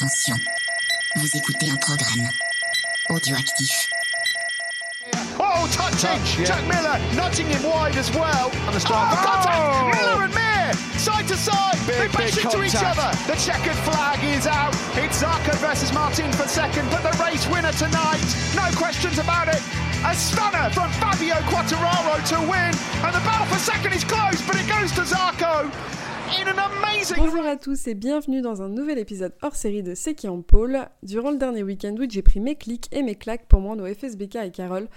Attention, vous écoutez un programme audioactif. Oh, touching! Touch, yeah. Jack Miller nudging him wide as well. And the strike. Oh, contact! Oh! Miller and Mir, side to side. Big, they bash big into each other. The checkered flag is out. It's Zarco versus Martin for second, but the race winner tonight, no questions about it. A stunner from Fabio Quattararo to win, and the battle for second is close, but it goes to Zarco in an amazing. Bonjour à tous et bienvenue dans un nouvel épisode hors série de C'est qui en pôle. Durant le dernier week-end août, j'ai pris mes clics et mes claques pour moi au FSBK et Carole,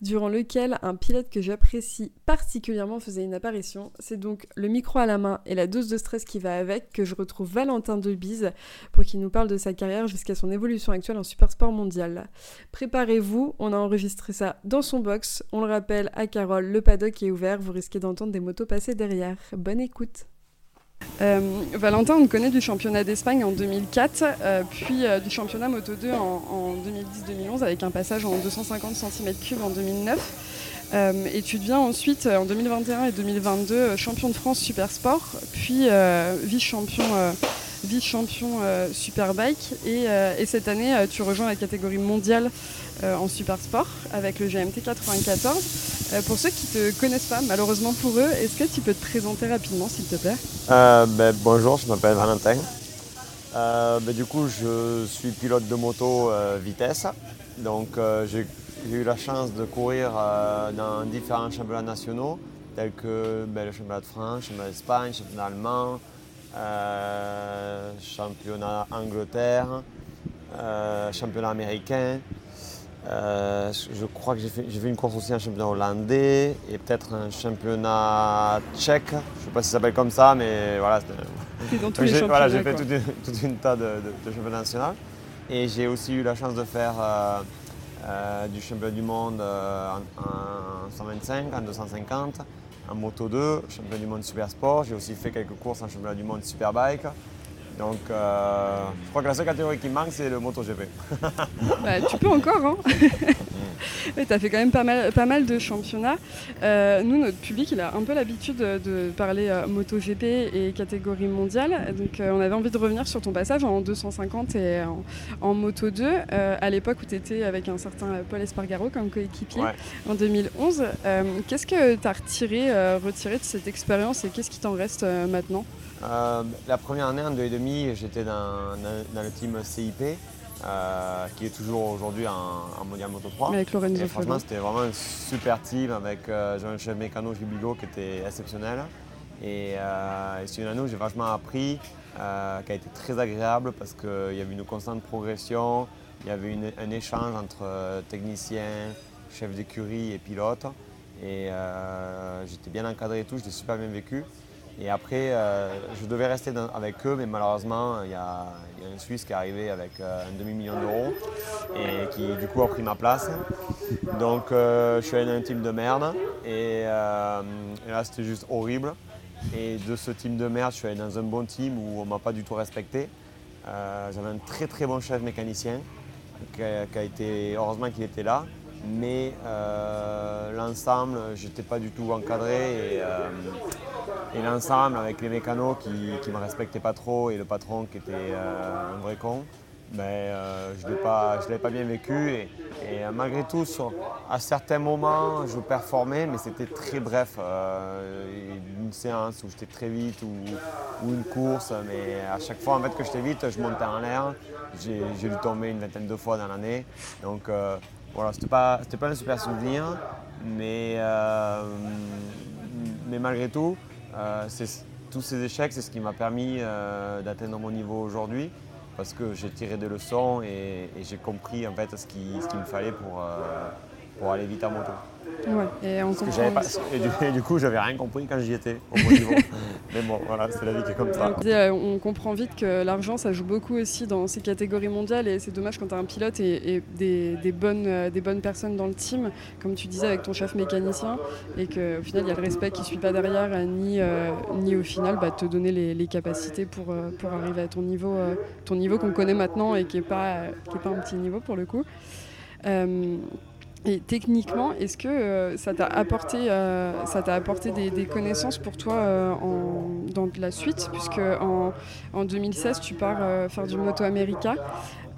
durant lequel un pilote que j'apprécie particulièrement faisait une apparition. C'est donc le micro à la main et la dose de stress qui va avec que je retrouve Valentin Debise pour qu'il nous parle de sa carrière jusqu'à son évolution actuelle en Supersport mondial. Préparez-vous, on a enregistré ça dans son box. On le rappelle à Carole, le paddock est ouvert, vous risquez d'entendre des motos passer derrière. Bonne écoute. Euh, Valentin, on te connaît du championnat d'Espagne en 2004, euh, puis euh, du championnat Moto 2 en, en 2010-2011 avec un passage en 250 cm3 en 2009. Euh, et tu deviens ensuite en 2021 et 2022 euh, champion de France Super Sport, puis vice-champion vice-champion euh, Superbike. Et, euh, et cette année, euh, tu rejoins la catégorie mondiale en Super Sport avec le GMT 94. Euh, pour ceux qui ne te connaissent pas, malheureusement pour eux, est-ce que tu peux te présenter rapidement, s'il te plaît? Ben, bonjour, je m'appelle Valentin. Ben, du coup, je suis pilote de moto vitesse. Donc, j'ai eu la chance de courir dans différents championnats nationaux, tels que ben, le championnat de France, le championnat d'Espagne, le championnat allemand, euh, championnat Angleterre, euh, championnat américain. Euh, je crois que j'ai fait, une course aussi en championnat hollandais et peut-être un championnat tchèque. Je ne sais pas si ça s'appelle comme ça, mais voilà. j'ai voilà, j'ai fait toute une, toute une tas de, de, de championnats nationaux. Et j'ai aussi eu la chance de faire du championnat du monde en, en 125, en 250, en moto 2, championnat du monde super sport. J'ai aussi fait quelques courses en championnat du monde superbike. Donc euh, je crois que la seule catégorie qui me manque, c'est le MotoGP. Bah, tu peux encore, hein Ouais, T'as fait quand même pas mal, pas mal de championnats. Euh, nous, notre public, il a un peu l'habitude de, parler euh, MotoGP et catégorie mondiale. Donc, euh, on avait envie de revenir sur ton passage en 250 et en, en Moto 2, euh, à l'époque où tu étais avec un certain Paul Espargaro comme coéquipier, Ouais. en 2011. Euh, qu'est-ce que tu as retiré, retiré de cette expérience et qu'est-ce qui t'en reste maintenant? Euh, la première année, en deux et demi, j'étais dans, dans- dans le team CIP, euh, qui est toujours aujourd'hui en, en Mondial Moto 3. avec Lorenzo Et franchement, c'était vraiment un super team avec euh, Jean-Michel Mécano Gibigo qui était exceptionnel. Et, euh, et c'est une année où j'ai vachement appris, euh, qui a été très agréable parce qu'il y avait une constante progression, il y avait une- un échange entre euh, techniciens, chefs d'écurie et pilotes. Et j'étais bien encadré et tout, je l'ai super bien vécu. Et après, euh, je devais rester avec eux, mais malheureusement, il y, a un Suisse qui est arrivé avec euh, un demi-million d'euros et qui du coup a pris ma place. Donc euh, je suis allé dans un team de merde et, là c'était juste horrible. Et de ce team de merde, je suis allé dans un bon team où on m'a pas du tout respecté. J'avais un très très bon chef mécanicien qui a été, heureusement qu'il était là. Mais euh, l'ensemble, j'étais pas du tout encadré et, euh, et l'ensemble avec les mécanos qui ne me respectaient pas trop et le patron qui était euh, un vrai con, ben, je ne l'ai pas, je bien vécu. Et, malgré tout, à certains moments, je performais, mais c'était très bref. Une séance où j'étais très vite ou, une course, mais à chaque fois en fait, que j'étais vite, je montais en l'air. J'ai, dû tomber une vingtaine de fois dans l'année. Donc voilà, c'était pas, pas un super souvenir, mais, euh, mais malgré tout, euh, tous ces échecs, c'est ce qui m'a permis euh, d'atteindre mon niveau aujourd'hui parce que j'ai tiré des leçons et, j'ai compris en fait ce qu'il ce me fallait pour, pour aller vite en moto. Ouais, et on comprend. pas, et, du, et du coup, j'avais rien compris quand j'y étais au bon niveau. Mais bon, voilà, c'est la vie qui est comme ça. Euh, on comprend vite que l'argent, ça joue beaucoup aussi dans ces catégories mondiales et c'est dommage quand tu as un pilote et, et des, des bonnes, euh, des bonnes personnes dans le team, comme tu disais avec ton chef mécanicien, et qu'au final, il y a le respect qui ne suit pas derrière, euh, ni, euh, ni au final bah, te donner les, les capacités pour, euh, pour arriver à ton niveau, euh, ton niveau qu'on connaît maintenant et qui n'est pas, qui est pas un petit niveau pour le coup. Et techniquement, est-ce que euh, ça t'a apporté, euh, ça t'a apporté des, connaissances pour toi euh, dans la suite? Puisque en, en 2016, tu pars faire du Moto America.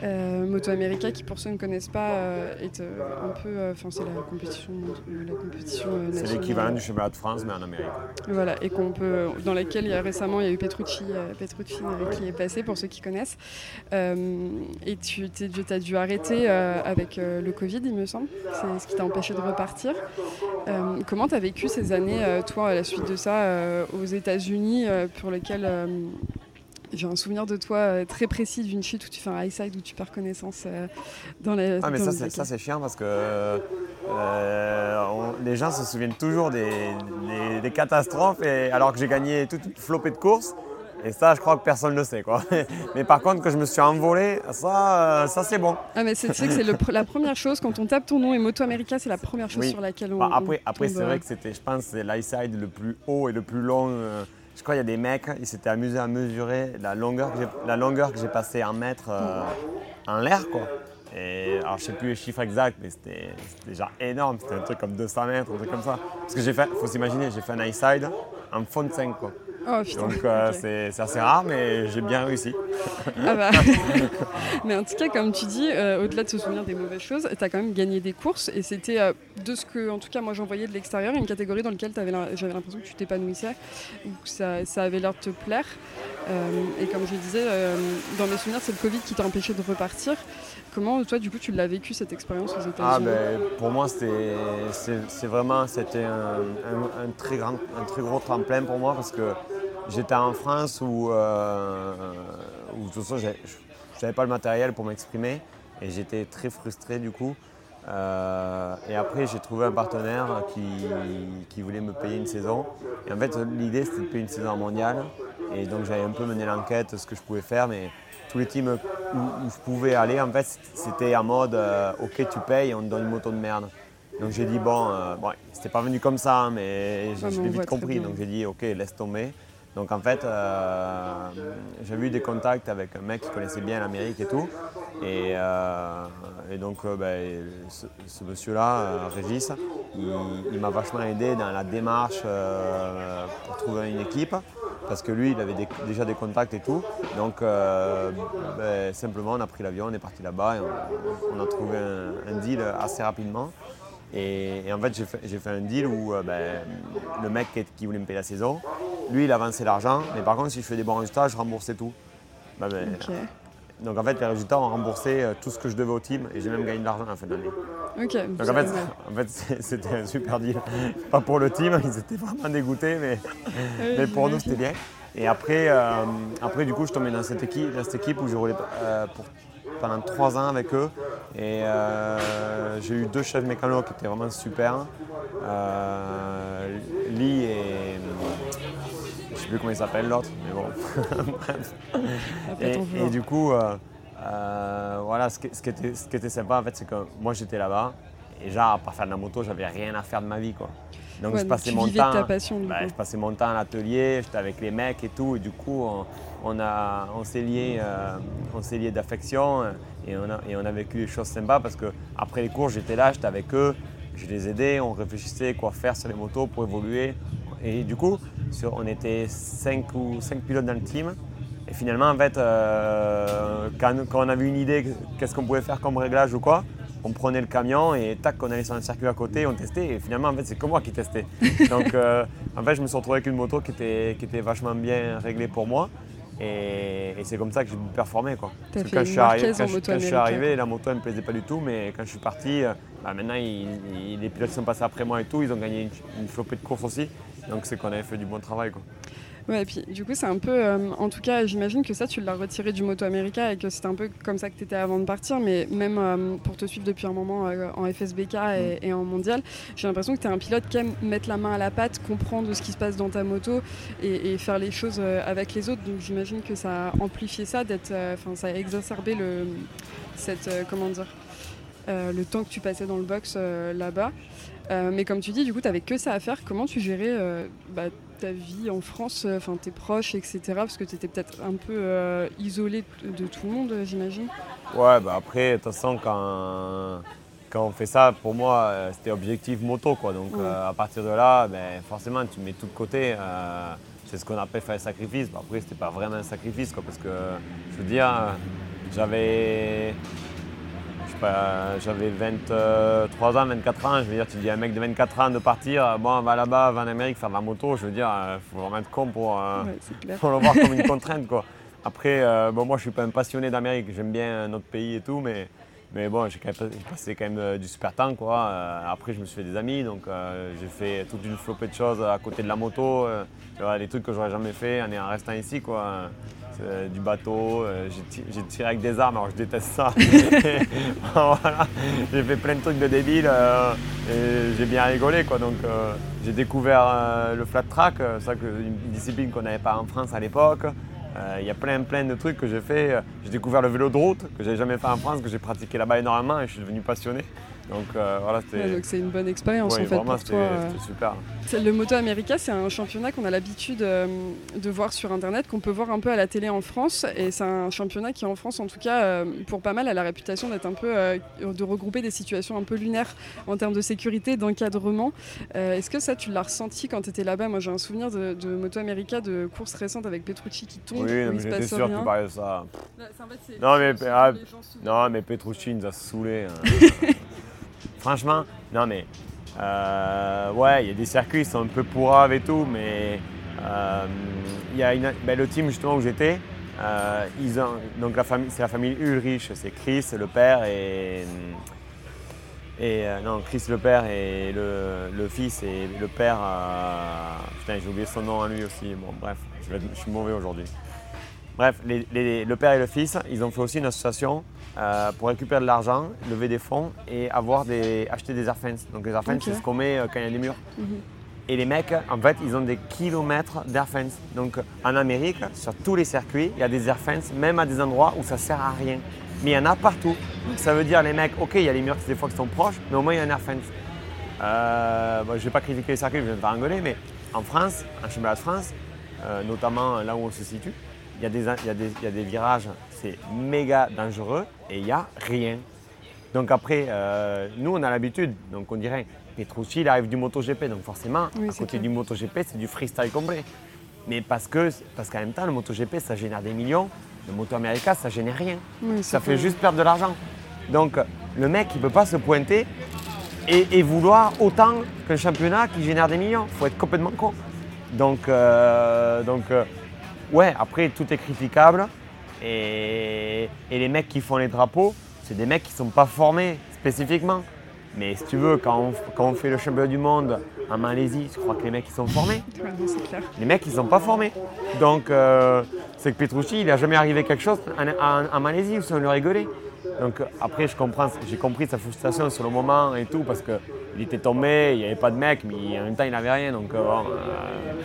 Euh, Moto America, qui pour ceux qui ne connaissent pas, euh, est euh, un peu. Enfin, c'est la compétition, la compétition euh, C'est nationale. l'équivalent du championnat de France, mais en Amérique. Voilà, et qu'on peut, dans laquelle il y a récemment il y a eu Petrucci, Petrucci qui est passé pour ceux qui connaissent. Et tu as dû arrêter avec le Covid, il me semble. C'est ce qui t'a empêché de repartir. Comment tu as vécu ces années, toi, à la suite de ça, aux États-Unis, pour lesquelles j'ai un souvenir de toi euh, très précis d'une chute où tu fais un high side où tu perds connaissance euh, dans la. Ah mais dans ça c'est, chiant parce que euh, on- les gens se souviennent toujours des, des- des catastrophes et, alors que j'ai gagné toute une flopée de courses. Et ça, je crois que personne ne le sait. Quoi. Mais par contre, que je me suis envolé, ça, ça c'est bon. Ah mais c'est tu sais que c'est le la première chose quand on tape ton nom et Moto America, c'est la première chose Oui. sur laquelle on. Bah, après, on après c'est vrai que c'était, je pense, c'est l'high-side le plus haut et le plus long. euh, je crois qu'il y a des mecs, ils s'étaient amusés à mesurer la longueur que j'ai, la longueur que j'ai passée en euh, en l'air. Quoi. Et, alors, je sais plus les chiffres exacts, mais c'était, déjà énorme. C'était un truc comme 200 mètres, un truc comme ça. Parce que j'ai fait, faut s'imaginer, j'ai fait un high-side en fond de 5. Quoi. Oh putain. Donc euh, c'est, assez rare, mais j'ai bien réussi. Ah bah. Mais en tout cas, comme tu dis, euh, au-delà de se souvenir des mauvaises choses, tu as quand même gagné des courses et c'était, euh, de ce que, en tout cas, moi j'en voyais de l'extérieur, une catégorie dans laquelle j'avais l'impression que tu t'épanouissais ou que ça, ça avait l'air de te plaire. Et comme je disais, dans mes souvenirs, c'est le Covid qui t'a empêché de repartir. Comment, toi, du coup, tu l'as vécu cette expérience aux États-Unis? Ah ben, pour moi c'était c'est c'est vraiment c'était un, un- un très grand un très gros tremplin pour moi parce que j'étais en France où, euh, où de toute façon j'ai- je n'avais pas le matériel pour m'exprimer et j'étais très frustré du coup. Euh, et après j'ai trouvé un partenaire qui, qui voulait me payer une saison. Et en fait l'idée c'était de payer une saison mondiale et donc j'avais un peu mené l'enquête ce que je pouvais faire mais tous les teams où, où je pouvais aller, en fait, c'était en mode euh, ok, tu payes, on te donne une moto de merde. Donc j'ai dit bon, euh, bon c'était pas venu comme ça, hein, mais j'ai- on voit vite compris. Donc j'ai dit ok, laisse tomber. Donc en fait, euh, j'avais eu des contacts avec un mec qui connaissait bien l'Amérique et tout. Et, euh, donc euh, ben, ce, monsieur-là, euh, Régis, il, m'a vachement aidé dans la démarche pour trouver une équipe parce que lui, il avait déjà des contacts et tout. Donc, ben, simplement, on a pris l'avion, on est parti là-bas et on, a trouvé un, deal assez rapidement. Et, en fait, j'ai fait, j'ai un deal où ben, le mec qui voulait me payer la saison, lui, il avançait l'argent, mais par contre, si je fais des bons résultats, je remboursais tout. Ben, ben, Donc, en fait, les résultats ont remboursé euh, tout ce que je devais au team et j'ai même gagné de l'argent à la fin de l'année. Donc en fait, en c'était un super deal. Pas pour le team, ils étaient vraiment dégoûtés, mais, Oui, mais pour nous c'était bien. Et après, euh, après du coup, je tombais dans cette équipe, dans cette équipe où j'ai roulé euh, pour- pendant trois ans avec eux. Et euh, j'ai eu deux chefs mécanos qui étaient vraiment super. Lee et sais plus comment il s'appelle l'autre, mais bon. Et, du coup, euh, euh, voilà, ce qui, ce qui était, ce qui était sympa en fait, c'est que moi j'étais là-bas et genre à part faire de la moto, j'avais rien à faire de ma vie quoi. Donc Ouais, je passais mon temps, passion, bah, je passais mon temps à l'atelier, j'étais avec les mecs et tout, et du coup on, on a, on s'est liés, euh, on s'est liés d'affection et on a, et on a vécu des choses sympas parce que après les cours j'étais là, j'étais avec eux, je les aidais, on réfléchissait quoi faire sur les motos pour évoluer. Et du coup, sur- on était 5 ou cinq pilotes dans le team. Et finalement, en fait, euh, quand, quand on avait une idée, qu'est-ce qu'on pouvait faire comme réglage ou quoi, on prenait le camion et tac, on allait sur un circuit à côté, on testait. Et finalement, en fait, c'est que moi qui testais. Donc, euh, en fait, je me suis retrouvé avec une moto qui était, qui était vachement bien réglée pour moi. Et, et c'est comme ça que j'ai pu performer. Quoi. Parce que quand je suis arrivé, quand je, moto quand je suis arrivé, la moto elle me plaisait pas du tout, mais quand je suis parti, euh, bah, maintenant il- il- les pilotes qui sont passés après moi et tout, ils ont gagné une, une flopée de courses aussi. Donc c'est qu'on avait fait du bon travail. Quoi. Ouais, et puis du coup, c'est un peu. euh, en tout cas, j'imagine que ça, tu l'as retiré du Moto America et que c'était un peu comme ça que tu étais avant de partir. Mais même euh, pour te suivre depuis un moment euh, en FSBK et, et en mondial, j'ai l'impression que tu es un pilote qui aime mettre la main à la pâte, comprendre ce qui se passe dans ta moto et, et faire les choses avec les autres. Donc j'imagine que ça a amplifié ça, d'être, enfin, ça a exacerbé le, cette, comment dire, le temps que tu passais dans le box là-bas. Euh, mais comme tu dis, du coup, tu n'avais que ça à faire. Comment tu gérais euh, bah, ta vie en France, euh, enfin tes proches, etc. Parce que tu étais peut-être un peu euh, isolé de tout le monde, j'imagine. Ouais, bah après, de toute façon, quand, quand on fait ça, pour moi, c'était objectif moto. Quoi. Donc Ouais. à partir de là, ben, forcément, tu mets tout de côté. c'est ce qu'on appelle faire un sacrifice. Bon, après, c'était pas vraiment un sacrifice, quoi, parce que je veux dire, j'avais. Pas, J'avais 23 ans, 24 ans. Je veux dire, tu dis à un mec de 24 ans de partir, euh, bon, on va là-bas, va en Amérique faire de la moto. Je veux dire, il faut vraiment être con pour, euh, Ouais, pour le voir comme une contrainte. Quoi. Après, euh, bon, moi, je suis pas un passionné d'Amérique. J'aime bien notre pays et tout, mais, mais bon, j'ai passé quand même euh, du super temps. Quoi. Euh, après, je me suis fait des amis, donc euh, j'ai fait toute une flopée de choses à côté de la moto. euh, tu vois, des trucs que j'aurais jamais fait en, restant ici. Quoi. Du bateau, euh, j'ai ti- j'ai tiré avec des armes, alors je déteste ça. Voilà. J'ai fait plein de trucs de débiles euh, et j'ai bien rigolé. Quoi. Donc, j'ai découvert le flat track, ça une discipline qu'on n'avait pas en France à l'époque. Euh, Il y a plein, plein de trucs que j'ai fait. Euh, J'ai découvert le vélo de route que j'avais jamais fait en France, que j'ai pratiqué là-bas énormément et je suis devenu passionné. Donc euh, voilà, Ouais, c'est une bonne expérience ouais, en fait vraiment, pour toi. euh. super. Le Moto America, c'est un championnat qu'on a l'habitude euh, de voir sur Internet, qu'on peut voir un peu à la télé en France. Et c'est un championnat qui, en France, en tout cas, euh, pour pas mal, a la réputation d'être un peu. euh, de regrouper des situations un peu lunaires en termes de sécurité, d'encadrement. Euh, Est-ce que ça, tu l'as ressenti quand tu étais là-bas? Moi, j'ai un souvenir de, de Moto America, de courses récentes avec Petrucci qui tombe, Oui, mais j'étais sûr que rien. tu parlais de ça. Bah, en fait, Non, mais- que ah. Non, mais Petrucci il nous a saoulés. hein. Franchement, non, mais euh, ouais, il y a des circuits qui sont un peu pourraves et tout, mais euh, il y a une, ben, le team justement où j'étais, euh, c'est la famille Ulrich, c'est Chris, le père et. Euh, non, Chris le père et le, fils et le père. putain, j'ai oublié son nom à lui aussi. Bon, bref, je, vais je suis mauvais aujourd'hui. Bref, le père et le fils, ils ont fait aussi une association euh, pour récupérer de l'argent, lever des fonds et avoir des, acheter des airfence. Donc les airfence, Ok. c'est ce qu'on met euh, quand il y a des murs. Mhm. Et les mecs, en fait, ils ont des kilomètres d'airfence. Donc en Amérique, sur tous les circuits, il y a des airfence, même à des endroits où ça sert à rien. Mais il y en a partout. Donc ça veut dire les mecs, ok, il y a les murs des fois qui sont proches, mais au moins il y a un airfence. Euh, je ne vais pas critiquer les circuits, je vais me faire engueuler, mais en France, en championnat de France, euh, notamment là où on se situe, il y, a des- il y a des- il y a des virages, c'est méga dangereux et il n'y a rien. Donc après, euh, nous on a l'habitude, donc on dirait, Petrucci il arrive du MotoGP, donc forcément, Oui, à côté clair. du MotoGP, c'est du freestyle complet. Mais parce que parce qu'en même temps, le MotoGP, ça génère des millions, le Moto America, ça génère rien. Oui, Ça fait juste perdre de l'argent. Donc le mec, il ne peut pas se pointer et, et vouloir autant qu'un championnat qui génère des millions. Il faut être complètement con. Donc, euh, donc euh, ouais, après, tout est critiquable. Et, et les mecs qui font les drapeaux, c'est des mecs qui ne sont pas formés spécifiquement. Mais si tu veux, quand on, quand on fait le championnat du monde en Malaisie, je crois que les mecs, ils sont formés. Les mecs, ils sont pas formés. Donc, euh, c'est que Petrucci, il n'a jamais arrivé quelque chose en, en- en Malaisie où ça lui rigolait. Donc, après, j'ai compris sa frustration sur le moment et tout, parce qu'il était tombé, il n'y avait pas de mec, mais en même temps, il n'avait rien. Donc, euh, bon, euh,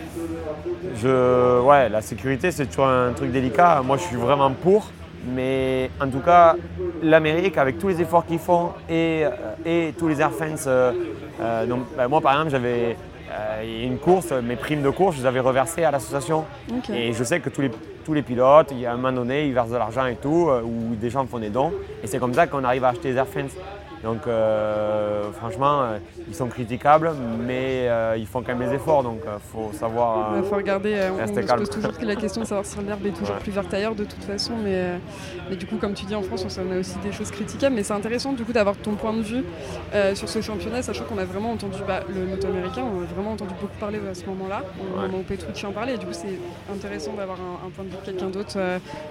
je, ouais, la sécurité, c'est toujours un truc délicat. Moi, je suis vraiment pour. Mais en tout cas, l'Amérique, avec tous les efforts qu'ils font et, euh, et tous les euh, donc, ben, moi par exemple, j'avais euh, une course, mes primes de course, je les avais reversées à l'association. Et je sais que tous les, tous les pilotes, il y a un moment donné, ils versent de l'argent et tout, euh, ou des gens font des dons. Et c'est comme ça qu'on arrive à acheter des airfence. Donc euh, franchement, euh, ils sont critiquables, mais euh, ils font quand même les efforts. Donc il faut savoir. Il faut regarder, on, se calme. pose toujours la question de savoir si l'herbe est toujours Ouais. plus verte ailleurs de toute façon, mais, mais du coup, comme tu dis, en France, on a aussi des choses critiquables, mais c'est intéressant du coup d'avoir ton point de vue sur ce championnat, sachant qu'on a vraiment entendu bah, le moto américain, on a vraiment entendu beaucoup parler à ce moment-là, au Ouais. moment où Petrucci en parlait, et du coup, c'est intéressant d'avoir un, un point de vue de quelqu'un d'autre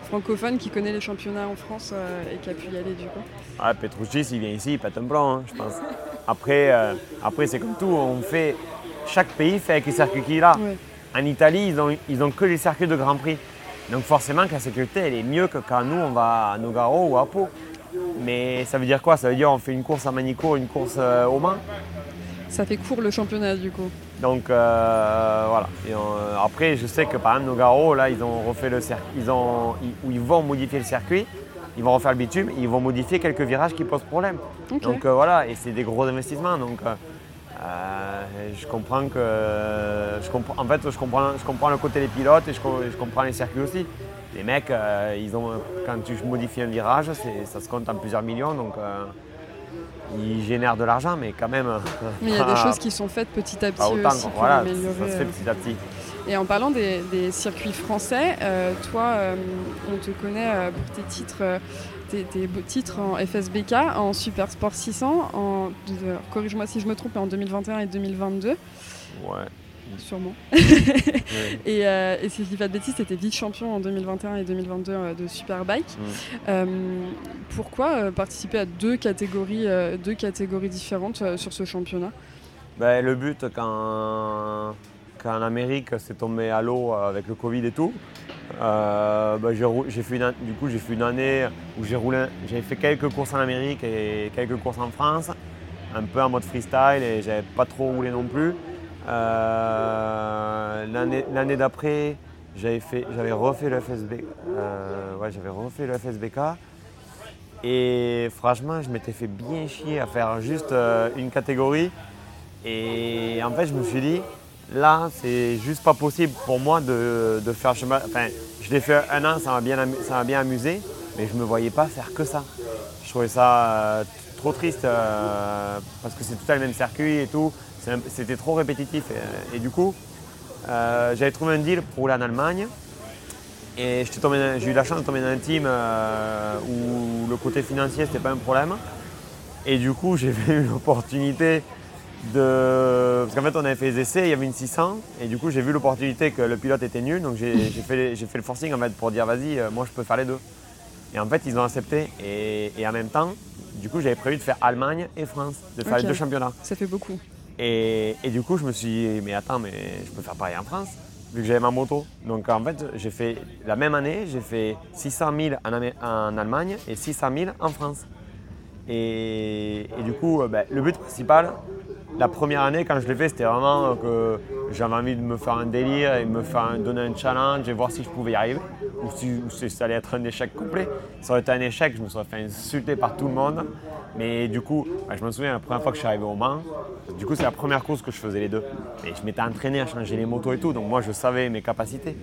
francophone qui connaît les championnats en France et qui a pu y aller du coup. Ah, Petrucci, s'il vient ici, pète un plan, hein, je pense. Après, euh, après c'est comme tout, on fait, chaque pays fait avec les circuits qu'il a. Ouais. En Italie, ils ont, ils ont que les circuits de Grand Prix. Donc forcément que la sécurité, elle est mieux que quand nous, on va à Nogaro ou à Pau. Mais ça veut dire quoi? Ça veut dire on fait une course à Manicourt, une course euh, au Mans. Ça fait court le championnat du coup. Donc euh, voilà. Et, après, je sais que par exemple Nogaro, là, ils ont refait le circuit, ils ont, ils vont modifier le circuit, ils vont refaire le bitume, ils vont modifier quelques virages qui posent problème. Donc euh, voilà, et c'est des gros investissements. Donc euh, euh, je comprends que, je en fait, je comprends, je comprends le côté des pilotes et je, co- je comprends les circuits aussi. Les mecs, euh, ils ont, quand tu modifies un virage, ça se compte en plusieurs millions. Donc euh, il génère de l'argent, mais quand même. Mais il y a des choses qui sont faites petit à petit pas autant. aussi Voilà, ça se fait petit à petit. Et en parlant des, des circuits français, euh, toi, euh, on te connaît euh, pour tes titres, tes, tes beaux titres en FSBK, en Super Sport 600, en, corrige-moi si je me trompe, en 2021 et 2022, Ouais. sûrement. Ouais. Et, et si je dis pas de bêtises, c'était vice-champion en 2021 et 2022 euh, de Superbike. Mm. Pourquoi participer à deux catégories, deux catégories différentes sur ce championnat? Ben, le but, quand, en Amérique c'est tombé à l'eau avec le Covid et tout, euh, ben, j'ai fait une, du coup, j'ai fait une année où j'ai roulé, j'ai fait quelques courses en Amérique et quelques courses en France, un peu en mode freestyle et j'avais pas trop roulé non plus. Euh, L'année d'après, j'avais fait- j'avais refait le FSB, euh, j'avais refait le FSBK. Et franchement, je m'étais fait bien chier à faire juste euh, une catégorie. Et en fait, je me suis dit, là, c'est juste pas possible pour moi de, de faire chemin. Enfin, je l'ai fait un an, ça m'a bien, bien amusé, mais je me voyais pas faire que ça. Je trouvais ça euh, trop triste euh, parce que c'est tout à le même circuit et tout. C'était trop répétitif. Et, et du coup, euh, j'avais trouvé un deal pour rouler en Allemagne. Et j'ai eu la chance de tomber dans un team euh, où le côté financier, c'était pas un problème. Et du coup, j'ai eu l'opportunité de. Parce qu'en fait, on avait fait les essais, il y avait une 600. Et du coup, j'ai vu l'opportunité que le pilote était nul. Donc, j'ai fait, les- j'ai fait le forcing en fait, pour dire vas-y, euh, moi, je peux faire les deux. Et en fait, ils ont accepté. Et, et en même temps, du coup, j'avais prévu de faire Allemagne et France, de faire les deux championnats. Ça fait beaucoup. Et, et du coup, je me suis dit, mais attends, mais je peux faire pareil en France, vu que j'avais ma moto. Donc en fait, j'ai fait la même année, j'ai fait 600 000 en, Allemagne et 600 000 en France. Et, et du coup, euh, ben, le but principal, la première année, quand je l'ai fait, c'était vraiment que j'avais envie de me faire un délire et me faire donner un challenge et voir si je pouvais y arriver. Ou si, ou si ça allait être un échec complet. Ça aurait été un échec, je me serais fait insulter par tout le monde. Mais du coup, ben, je me souviens la première fois que je suis arrivé au Mans, du coup, c'est la première course que je faisais les deux. Et je m'étais entraîné à changer les motos et tout, donc moi je savais mes capacités.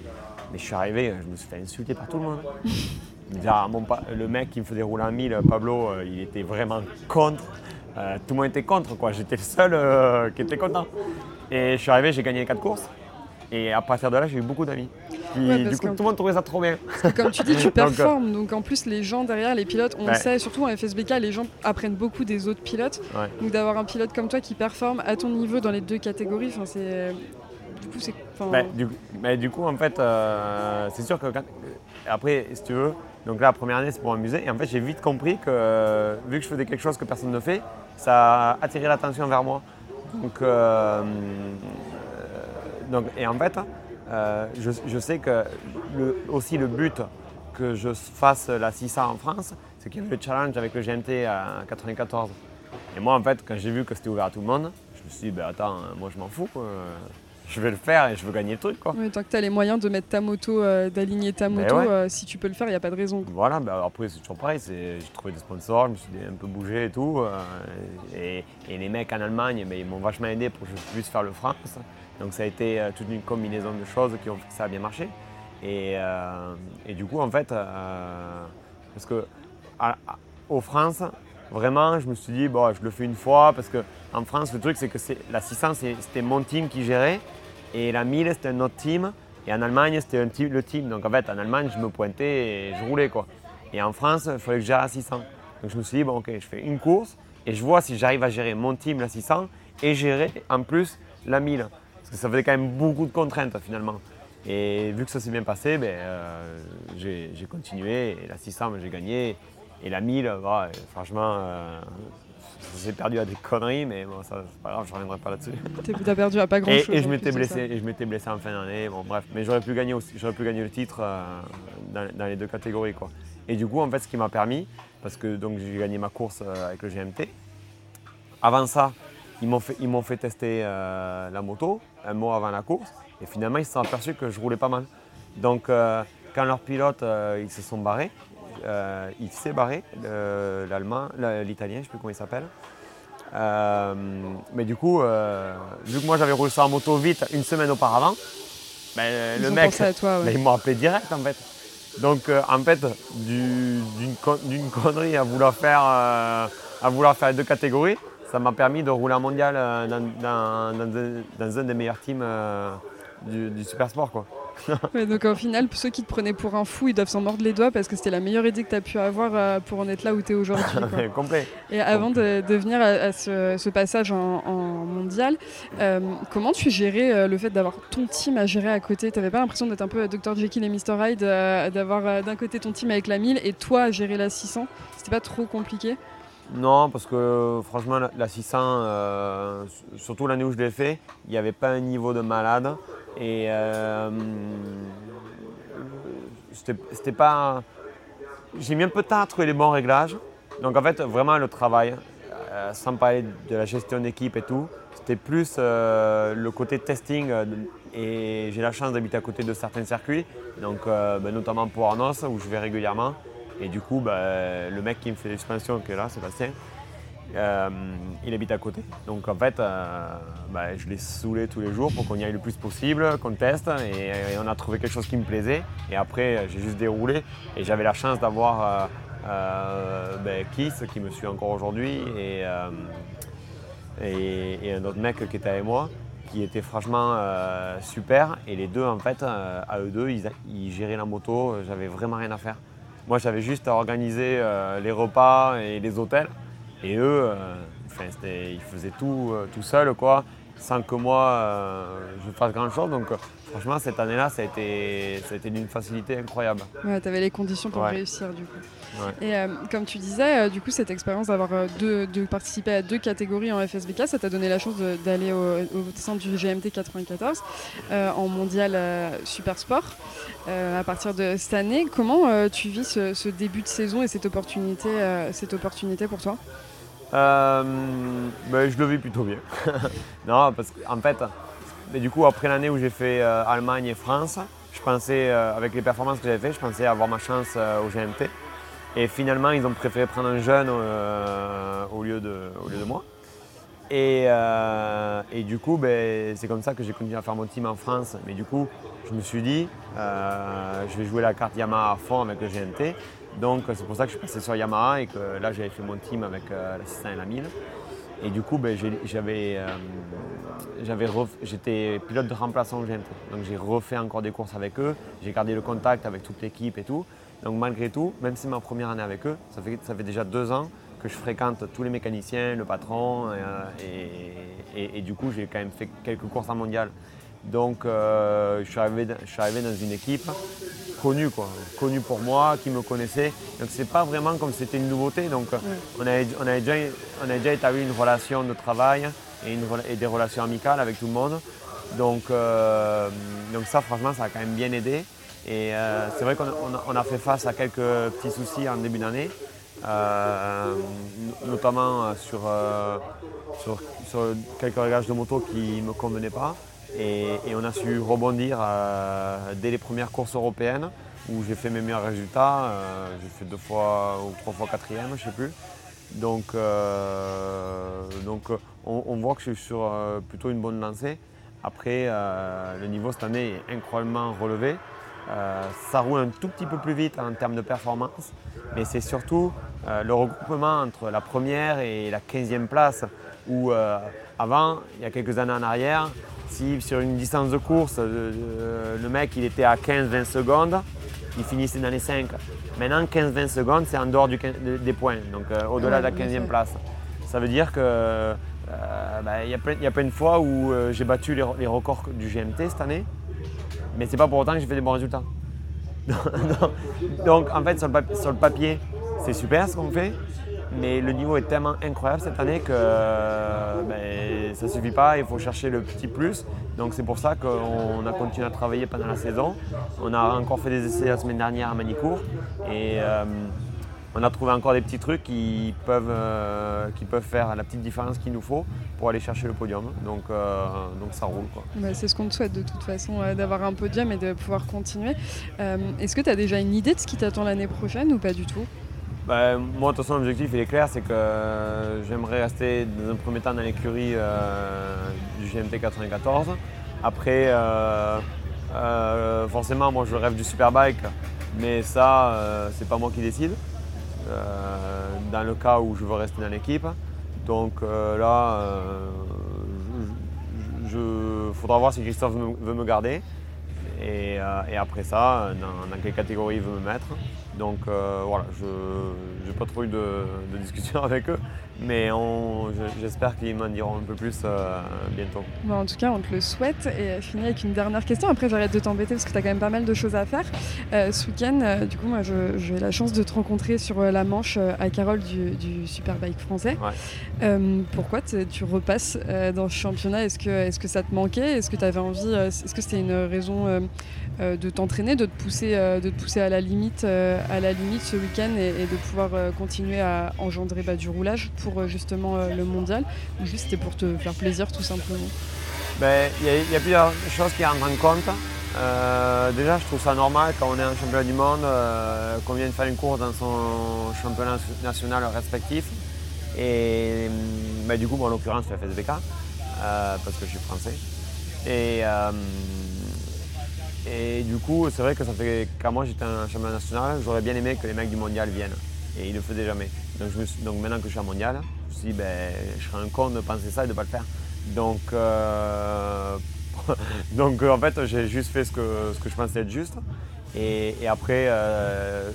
Mais je suis arrivé, je me suis fait insulter par tout le monde. Déjà, mon pa- le mec qui me faisait rouler en 1000, Pablo, euh, il était vraiment contre. Euh, tout le monde était contre, quoi. J'étais le seul euh, qui était content. Et je suis arrivé, j'ai gagné les quatre courses. Et à partir de là, j'ai eu beaucoup d'amis. Ouais, du coup, tout le monde trouvait ça trop bien. Comme tu dis, tu euh, performes. Donc en plus, les gens derrière, les pilotes, on Ouais. sait, surtout en FSBK, les gens apprennent beaucoup des autres pilotes. Ouais. Donc d'avoir un pilote comme toi qui performe à ton niveau dans les deux catégories, enfin c'est. Du coup, c'est. Bah, du, bah, du coup, en fait, euh, c'est sûr que quand- après, si tu veux, donc là, la première année, c'est pour m'amuser. Et en fait, j'ai vite compris que euh, vu que je faisais quelque chose que personne ne fait, ça a attiré l'attention vers moi. Donc, euh, euh, et en fait, je, sais que le- aussi le but que je fasse la 600 en France, c'est qu'il y avait le challenge avec le GMT à 94. Et moi, en fait, quand j'ai vu que c'était ouvert à tout le monde, je me suis dit, bah, attends, moi je m'en fous. Je vais le faire et je veux gagner le truc. Quoi. ouais, tant que tu as les moyens de mettre ta moto, euh, d'aligner ta Mais moto, ouais. euh, si tu peux le faire, il n'y a pas de raison. quoi. Voilà, bah, après c'est toujours pareil, j'ai trouvé des sponsors, je me suis un peu bougé et tout. euh, et, et les mecs en Allemagne, mais ils m'ont vachement aidé pour que je puisse faire le France. Donc ça a été toute une combinaison de choses qui ont fait que ça a bien marché. Et, et du coup, en fait, parce que à- à- aux France, vraiment, je me suis dit, bon, je le fais une fois, parce que en France, le truc, c'est que la 600, c'est- c'était mon team qui gérait, et la 1000, c'était un autre team, et en Allemagne, c'était le team. Donc en fait, en Allemagne, je me pointais et je roulais, quoi. Et en France, il fallait que gère la 600. Donc je me suis dit, bon, ok, je fais une course, et je vois si j'arrive à gérer mon team, la 600, et gérer en plus la 1000. Parce que ça faisait quand même beaucoup de contraintes, finalement. Et vu que ça s'est bien passé, ben, euh, j'ai continué. Et la 600, ben, j'ai gagné. Et la 1000, bah, franchement, euh, s'est perdu à des conneries, mais bon, ça, c'est pas grave, je reviendrai pas là-dessus. T'as perdu à pas grand Et, chose. et je m'étais blessé, et je m'étais blessé en fin d'année. Bon, bref, mais j'aurais pu gagner aussi, j'aurais pu gagner le titre euh, dans, dans les deux catégories, quoi. Et du coup, en fait, ce qui m'a permis, parce que donc j'ai gagné ma course euh, avec le GMT. Avant ça, ils m'ont fait, ils m'ont fait tester euh, la moto un mois avant la course, et finalement, ils se sont aperçus que je roulais pas mal. Donc, quand leurs pilotes, ils se sont barrés, euh, il s'est barré, le- l'allemand, le- l'italien, je ne sais plus comment il s'appelle. Euh, mais du coup, euh, vu que moi j'avais roulé sur la moto vite une semaine auparavant, ben, le mec, toi, ouais. ben, ils m'ont appelé direct en fait. Donc en fait, du- d'une con- d'une connerie à vouloir faire, à vouloir faire deux catégories, ça m'a permis de rouler en mondial dans, dans- dans un, dans un des meilleurs teams du, du super sport. Quoi. Ouais, donc au final, ceux qui te prenaient pour un fou, ils doivent s'en mordre les doigts parce que c'était la meilleure idée que tu as pu avoir euh, pour en être là où tu es aujourd'hui. Complet. Et avant de, de venir à, à ce, ce passage en, en mondial, euh, comment tu gérais euh, le fait d'avoir ton team à gérer à côté? T'avais pas l'impression d'être un peu Dr Jekyll et Mr Hyde, d'avoir d'un côté ton team avec la 1000 et toi à gérer la 600 C'était pas trop compliqué? Non, parce que franchement, la, la 600, euh, surtout l'année où je l'ai fait, il n'y avait pas un niveau de malade. Et euh, c'était pas. J'ai mis un peu tard à trouver les bons réglages. Donc en fait, vraiment le travail, euh, sans parler de la gestion d'équipe et tout, c'était plus le côté testing. de- et j'ai la chance d'habiter à côté de certains circuits, donc ben, notamment pour Arnos, où je vais régulièrement. Et du coup, ben, le mec qui me fait les suspensions, qui est là, Sébastien, euh, il habite à côté. Donc en fait, euh, ben, je l'ai saoulé tous les jours pour qu'on y aille le plus possible, qu'on teste. Et, on a trouvé quelque chose qui me plaisait. Et après, j'ai juste déroulé. Et j'avais la chance d'avoir euh, euh, ben, Kiss, qui me suit encore aujourd'hui, et, euh, un autre mec qui était avec moi, qui était franchement euh, super. Et les deux, en fait, euh, à eux deux, ils géraient la moto. J'avais vraiment rien à faire. Moi, j'avais juste à organiser euh, les repas et les hôtels. Et eux, euh, ils faisaient tout, euh, tout seuls, quoi, sans que moi, euh, je fasse grand-chose. Donc, euh, franchement, cette année-là, ça a été, ça a été d'une facilité incroyable. Ouais, t'avais les conditions pour Ouais. réussir du coup. Ouais. Et euh, comme tu disais, du coup, cette expérience d'avoir deux- de participer à deux catégories en FSBK, ça t'a donné la chance d'aller au, au sein du GMT 94 euh, en mondial super sport à partir de cette année. Comment tu vis ce, ce début de saison et cette opportunité, cette opportunité pour toi? Euh, ben, je le vis plutôt bien. non, parce qu'en fait, mais du coup, après l'année où j'ai fait euh, Allemagne et France, je pensais, euh, avec les performances que j'avais fait, je pensais avoir ma chance au GMT. Et finalement, ils ont préféré prendre un jeune au, lieu de, au lieu de moi. Et, et du coup, ben, c'est comme ça que j'ai continué à faire mon team en France. Mais du coup, je me suis dit, je vais jouer la carte Yamaha à fond avec le GMT. Donc c'est pour ça que je suis passé sur Yamaha et que là j'avais fait mon team avec euh, la 600 et la 1000. Et du coup, ben, j'avais, euh, j'étais pilote de remplaçant GMT. Donc j'ai refait encore des courses avec eux. J'ai gardé le contact avec toute l'équipe et tout. Donc malgré tout, même si c'est ma première année avec eux, ça fait, ça fait déjà deux ans que je fréquente tous les mécaniciens, le patron. euh, et- et du coup, j'ai quand même fait quelques courses en mondial. Donc euh, je, suis arrivé, dans- je suis arrivé dans une équipe connue, quoi, connue pour moi, qui me connaissait. Donc c'est pas vraiment comme si c'était une nouveauté. Donc on, avait, on, avait déjà, on avait déjà établi une relation de travail et, une rela- et des relations amicales avec tout le monde. Donc, euh, donc ça, franchement, ça a quand même bien aidé. Et euh, c'est vrai qu'on a, on fait face à quelques petits soucis en début d'année, euh, no- notamment sur, euh, sur, sur quelques réglages de moto qui ne me convenaient pas. Et, on a su rebondir euh, dès les premières courses européennes où j'ai fait mes meilleurs résultats. Euh, j'ai fait deux fois ou trois fois quatrième, je ne sais plus. Donc, euh, donc on, on voit que je suis sur plutôt une bonne lancée. Après, le niveau cette année est incroyablement relevé. Ça roule un tout petit peu plus vite en termes de performance, mais c'est surtout le regroupement entre la première et la 15e place, où avant, il y a quelques années en arrière, si sur une distance de course, euh, euh, le mec il était à 15-20 secondes, il finissait dans les 5. Maintenant, 15-20 secondes, c'est en dehors du 15 de- des points, donc euh, au-delà de la Ouais, bien 15e sûr. place. Ça veut dire que bah, il y, a plein- il y a plein de fois où j'ai battu les, les records du GMT cette année, mais c'est pas pour autant que j'ai fait des bons résultats. Donc, en fait, sur le, pap- sur le papier, c'est super ce qu'on fait, mais le niveau est tellement incroyable cette année que euh, ben, ça suffit pas, il faut chercher le petit plus. Donc c'est pour ça qu'on a continué à travailler pendant la saison. On a encore fait des essais la semaine dernière à Manicourt et euh, on a trouvé encore des petits trucs qui peuvent, euh, qui peuvent faire la petite différence qu'il nous faut pour aller chercher le podium. Donc, donc ça roule. Bah, c'est ce qu'on te souhaite de toute façon, d'avoir un podium et de pouvoir continuer. Est-ce que tu as déjà une idée de ce qui t'attend l'année prochaine ou pas du tout? Ben, moi, de toute façon, l'objectif il est clair, c'est que euh, j'aimerais rester dans un premier temps dans l'écurie euh, du GMT 94. Après, euh, forcément, moi je rêve du Superbike, Mais ça, c'est pas moi qui décide. dans le cas où je veux rester dans l'équipe. Donc là, il faudra voir si Christophe veut me garder. Et, après ça, dans, quelle catégorie il veut me mettre. Donc euh, voilà, je n'ai pas trop eu de, discussion avec eux, mais j'espère qu'ils m'en diront un peu plus euh, bientôt. en tout cas, on te le souhaite. Et finir avec une dernière question. Après, j'arrête de t'embêter parce que tu as quand même pas mal de choses à faire. Euh, ce week-end, du coup, moi, j'ai la chance de te rencontrer sur la manche à Carole du, Superbike français. pourquoi tu repasses dans ce championnat? Est-ce que, est -ce que ça te manquait? Est-ce que tu avais envie Est-ce que c'était une raison de t'entraîner, de, te pousser, de te pousser à la limite à la limite ce week-end et, de pouvoir euh, continuer à engendrer bah, du roulage pour euh, justement euh, le mondial ou juste pour te faire plaisir tout simplement? Ben, Il y, a plusieurs choses qui entrent en compte. déjà, je trouve ça normal quand on est un championnat du monde qu'on vienne faire une course dans son championnat national respectif. Et ben, du coup, en l'occurrence, fais FSBK parce que je suis français. Et et du coup, c'est vrai que ça fait quand moi j'étais un champion national, j'aurais bien aimé que les mecs du mondial viennent. Et ils ne le faisaient jamais. Donc, maintenant que je suis en mondial, je me suis dit, ben, je serais un con de penser ça et de ne pas le faire. Donc, euh, donc en fait, j'ai juste fait ce que, ce que je pensais être juste. Et, après, euh,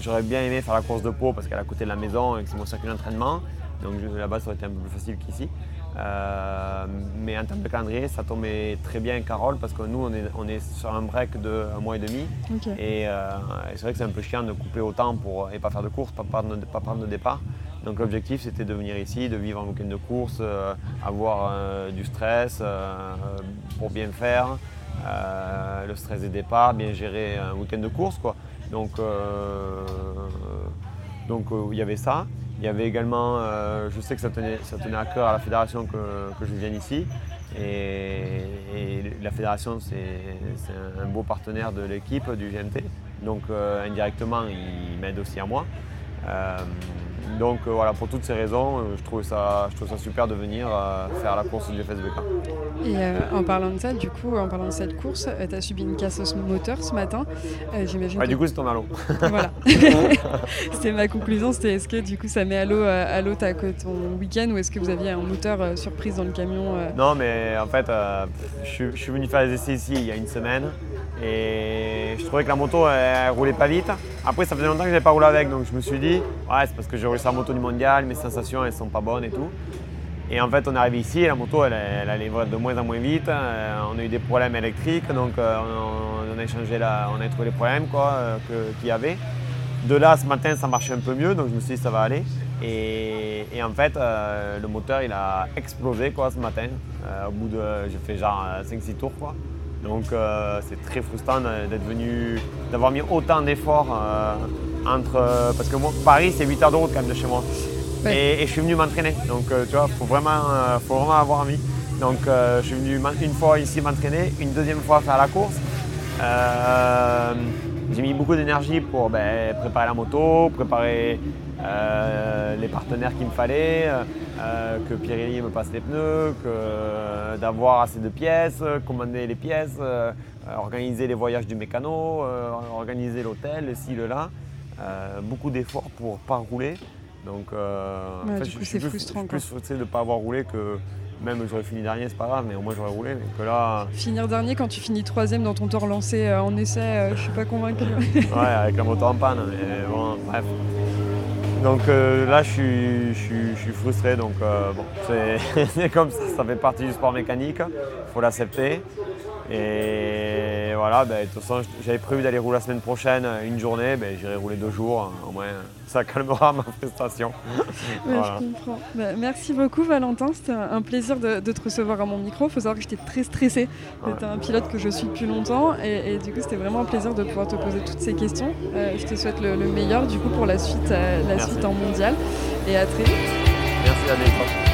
j'aurais bien aimé faire la course de peau parce qu'elle est à côté de la maison et que c'est mon circuit d'entraînement. Donc là-bas, ça aurait été un peu plus facile qu'ici. Euh, mais en termes de calendrier, ça tombait très bien Carole parce que nous, on est, on est sur un break de un mois et demi. Euh, et, c'est vrai que c'est un peu chiant de couper autant pour, et pas faire de course, pas prendre, pas prendre de départ. Donc l'objectif, c'était de venir ici, de vivre un week-end de course, euh, avoir du stress pour bien faire, le stress des départs, bien gérer un week-end de course. Quoi. Donc, donc il y avait ça. Il y avait également, euh, je sais que ça tenait, à cœur à la fédération que, je vienne ici. Et, la fédération, c'est un beau partenaire de l'équipe du GMT. Donc euh, indirectement, il m'aide aussi à moi. Euh, donc euh, voilà, pour toutes ces raisons, euh, je trouve ça, je trouve ça super de venir euh, faire la course du FSBK. Et en parlant de ça, du coup, en parlant de cette course, tu as subi une casse au moteur ce matin. J'imagine. Du coup, c'est ton l'eau. voilà. c'était ma conclusion. C'était est-ce que du coup, ça met à l'eau à l'eau ton week-end ou est-ce que vous aviez un moteur surprise dans le camion Non, mais en fait, je, suis venu faire les essais ici il y a une semaine. Et je trouvais que la moto, elle, roulait pas vite. Après, ça faisait longtemps que je n'avais pas roulé avec, donc je me suis dit, ouais, c'est parce que j'ai roulé sa moto du mondial, mes sensations, elles sont pas bonnes et tout. Et en fait, on est arrivé ici, et la moto, elle, allait de moins en moins vite. Euh, on a eu des problèmes électriques, donc euh, on, a échangé on a trouvé les problèmes euh, qu'il y avait. De là, ce matin, ça marchait un peu mieux, donc je me suis dit, ça va aller. Et, en fait, le moteur, il a explosé quoi, ce matin. au bout de, j'ai fait genre 5-6 tours. Quoi. Donc euh, c'est très frustrant d'être venu, d'avoir mis autant d'efforts euh, entre. parce que moi, Paris, c'est 8 heures de route quand même de chez moi. Et, je suis venu m'entraîner. Donc euh, tu vois, il faut vraiment, faut vraiment avoir envie. Donc je suis venu une fois ici m'entraîner, une deuxième fois faire la course. J'ai mis beaucoup d'énergie pour ben, préparer la moto, préparer les partenaires qu'il me fallait. Euh, que Pirelli me passe les pneus, que euh, d'avoir assez de pièces, commander les pièces, euh, organiser les voyages du mécano, organiser l'hôtel, le ci, le là. beaucoup d'efforts pour pas rouler. Donc, en fait, je, suis plus, frustrant, plus frustré de ne pas avoir roulé que même j'aurais fini dernier, c'est pas grave, mais au moins j'aurais roulé. que là... Finir dernier quand tu finis troisième dans ton tour lancé en essai, je suis pas convaincu. ouais, avec la moto en panne, mais bon, bref. Donc euh, là, je suis, frustré. Donc euh, bon, c'est comme ça, ça fait partie du sport mécanique. Il faut l'accepter. Et voilà, ben, de toute façon, j'avais prévu d'aller rouler la semaine prochaine une journée. Ben, J'irai rouler deux jours. Au moins, ça calmera ma frustration. je comprends. Ben, merci beaucoup, Valentin. C'était un plaisir de, te recevoir à mon micro. Il faut savoir que j'étais très stressée. C'était un pilote que je suis depuis longtemps. Et, du coup, c'était vraiment un plaisir de pouvoir te poser toutes ces questions. Euh, je te souhaite le, meilleur du coup pour la suite, la suite en mondial. Et à très vite. Merci à